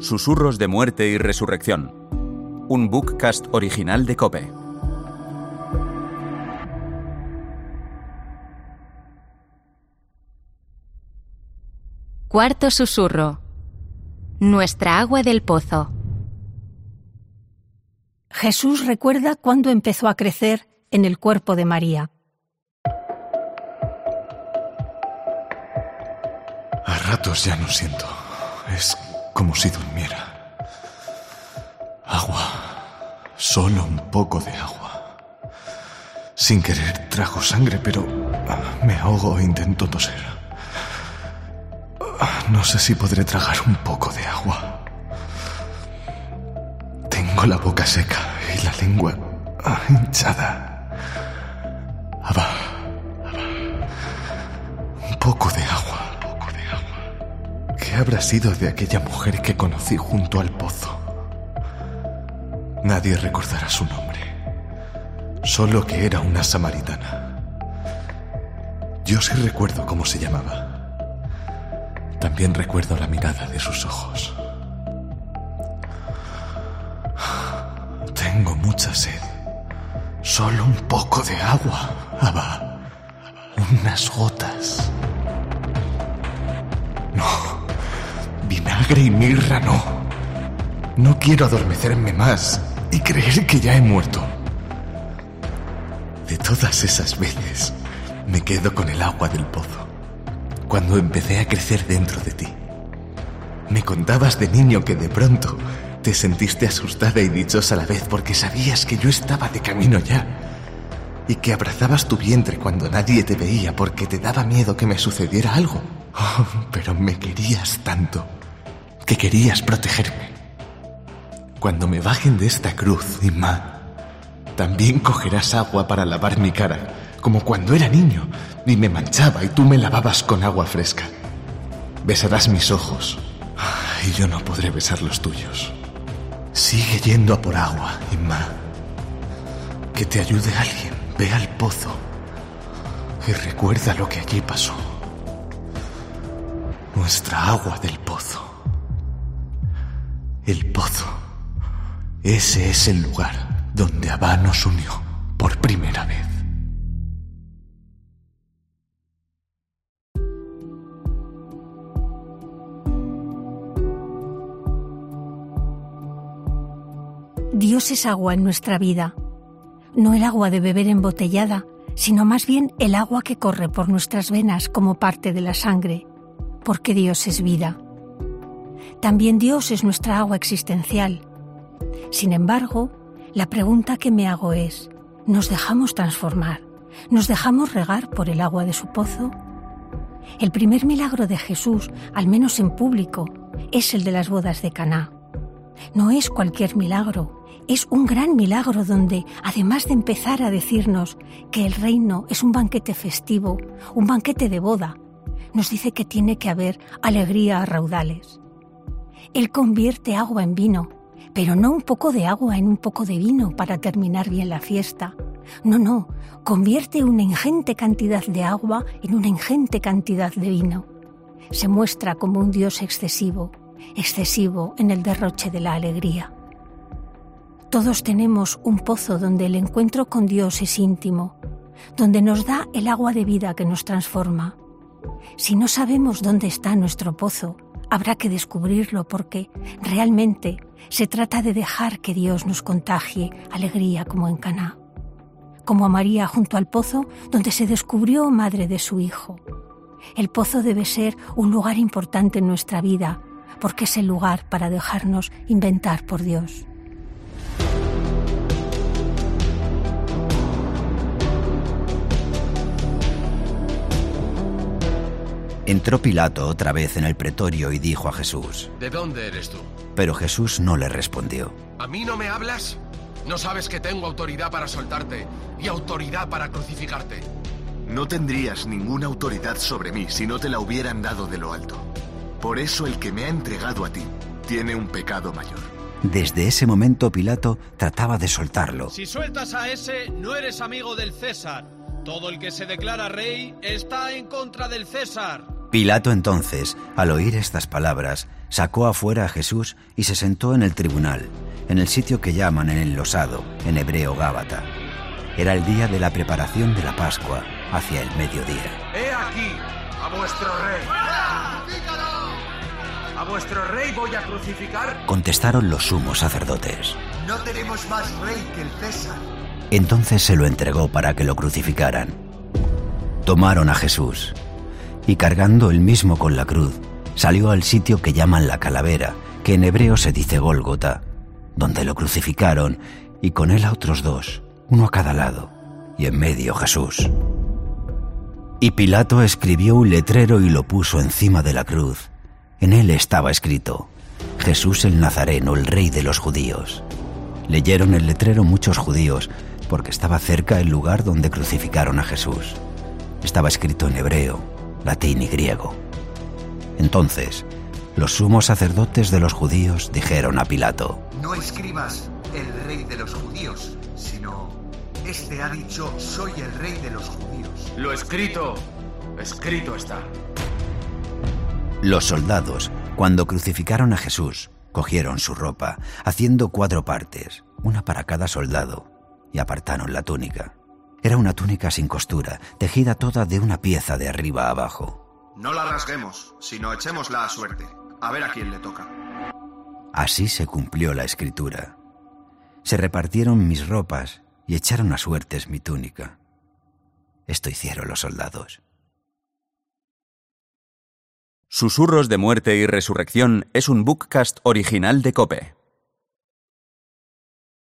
Susurros de muerte y resurrección. Un bookcast original de Cope. Cuarto susurro. Nuestra agua del pozo. Jesús recuerda cuando empezó a crecer en el cuerpo de María. A ratos ya no siento. Es como si durmiera. Agua. Solo un poco de agua. Sin querer trago sangre, pero ah, me ahogo e intento toser. Ah, No sé si podré tragar un poco de agua. Tengo la boca seca y la lengua ah, hinchada. Abba, abba. Un poco de agua. ¿Qué habrá sido de aquella mujer que conocí junto al pozo? Nadie recordará su nombre. Solo que era una samaritana. Yo sí recuerdo cómo se llamaba. También recuerdo la mirada de sus ojos. Tengo mucha sed. Solo un poco de agua. Abba. Unas gotas. Vinagre y mirra no. No quiero adormecerme más y creer que ya he muerto. De todas esas veces, me quedo con el agua del pozo. Cuando empecé a crecer dentro de ti. Me contabas de niño que de pronto te sentiste asustada y dichosa a la vez porque sabías que yo estaba de camino ya. Y que abrazabas tu vientre cuando nadie te veía porque te daba miedo que me sucediera algo. Oh, pero me querías tanto que querías protegerme. Cuando me bajen de esta cruz, Inma, también cogerás agua para lavar mi cara, como cuando era niño y me manchaba y tú me lavabas con agua fresca. Besarás mis ojos y yo no podré besar los tuyos. Sigue yendo a por agua, Inma. Que te ayude alguien. Ve al pozo y recuerda lo que allí pasó. Nuestra agua del pozo. El pozo. Ese es el lugar donde Abba nos unió por primera vez. Dios es agua en nuestra vida, no el agua de beber embotellada, sino más bien el agua que corre por nuestras venas como parte de la sangre, porque Dios es vida. También Dios es nuestra agua existencial. Sin embargo, la pregunta que me hago es, ¿nos dejamos transformar? ¿Nos dejamos regar por el agua de su pozo? El primer milagro de Jesús, al menos en público, es el de las bodas de Caná. No es cualquier milagro, es un gran milagro donde, además de empezar a decirnos que el reino es un banquete festivo, un banquete de boda, nos dice que tiene que haber alegría a raudales. Él convierte agua en vino, pero no un poco de agua en un poco de vino para terminar bien la fiesta. No, no, convierte una ingente cantidad de agua en una ingente cantidad de vino. Se muestra como un Dios excesivo, excesivo en el derroche de la alegría. Todos tenemos un pozo donde el encuentro con Dios es íntimo, donde nos da el agua de vida que nos transforma. Si no sabemos dónde está nuestro pozo, habrá que descubrirlo porque realmente se trata de dejar que Dios nos contagie alegría como en Caná, como a María junto al pozo donde se descubrió madre de su hijo. El pozo debe ser un lugar importante en nuestra vida porque es el lugar para dejarnos inventar por Dios. Entró Pilato otra vez en el pretorio y dijo a Jesús, ¿De dónde eres tú? pero Jesús no le respondió. ¿A mí no me hablas? ¿No sabes que tengo autoridad para soltarte y autoridad para crucificarte? No tendrías ninguna autoridad sobre mí si no te la hubieran dado de lo alto. Por eso el que me ha entregado a ti tiene un pecado mayor. Desde ese momento Pilato trataba de soltarlo, Si sueltas a ese, no eres amigo del César. Todo el que se declara rey está en contra del César. Pilato entonces, al oír estas palabras, sacó afuera a Jesús y se sentó en el tribunal, en el sitio que llaman en el losado, en hebreo Gábata. Era el día de la preparación de la Pascua, hacia el mediodía. He aquí a vuestro rey. A vuestro rey voy a crucificar. Contestaron los sumos sacerdotes. No tenemos más rey que el César. Entonces se lo entregó para que lo crucificaran. Tomaron a Jesús y cargando él mismo con la cruz, salió al sitio que llaman la calavera, que en hebreo se dice Gólgota, donde lo crucificaron y con él a otros dos, uno a cada lado, y en medio Jesús. Y Pilato escribió un letrero y lo puso encima de la cruz. En él estaba escrito, Jesús el Nazareno, el rey de los judíos. Leyeron el letrero muchos judíos, porque estaba cerca el lugar donde crucificaron a Jesús. Estaba escrito en hebreo, latín y griego. Entonces, los sumos sacerdotes de los judíos dijeron a Pilato, No escribas el rey de los judíos, sino, este ha dicho, soy el rey de los judíos. Lo escrito, escrito está. Los soldados, cuando crucificaron a Jesús, cogieron su ropa, haciendo cuatro partes, una para cada soldado, y apartaron la túnica. Era una túnica sin costura, tejida toda de una pieza de arriba a abajo. No la rasguemos, sino echémosla a suerte. A ver a quién le toca. Así se cumplió la escritura. Se repartieron mis ropas y echaron a suertes mi túnica. Esto hicieron los soldados. Susurros de muerte y resurrección es un bookcast original de Cope.